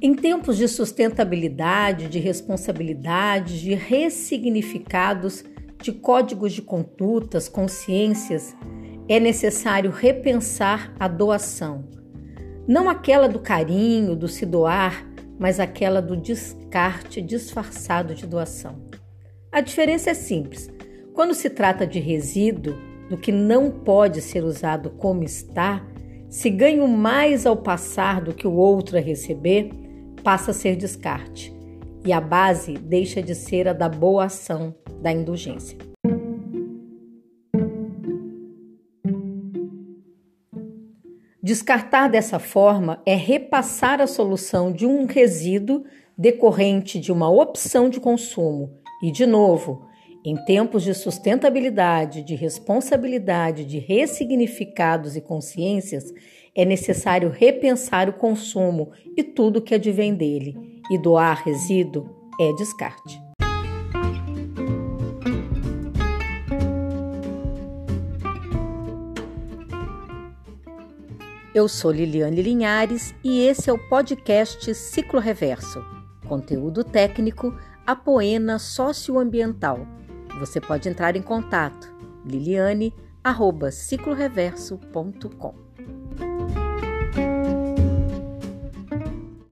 Em tempos de sustentabilidade, de responsabilidade, de ressignificados, de códigos de condutas, consciências, é necessário repensar a doação. Não aquela do carinho, do se doar, mas aquela do descarte disfarçado de doação. A diferença é simples. Quando se trata de resíduo, do que não pode ser usado como está, se ganho mais ao passar do que o outro a receber, passa a ser descarte, e a base deixa de ser a da boa ação, da indulgência. Descartar dessa forma é repassar a solução de um resíduo decorrente de uma opção de consumo e, de novo, em tempos de sustentabilidade, de responsabilidade, de ressignificados e consciências, é necessário repensar o consumo e tudo que advém dele, e doar resíduo é descarte. Eu sou Liliane Linhares e esse é o podcast Ciclo Reverso. Conteúdo técnico, apoena socioambiental. Você pode entrar em contato liliane@cicloreverso.com.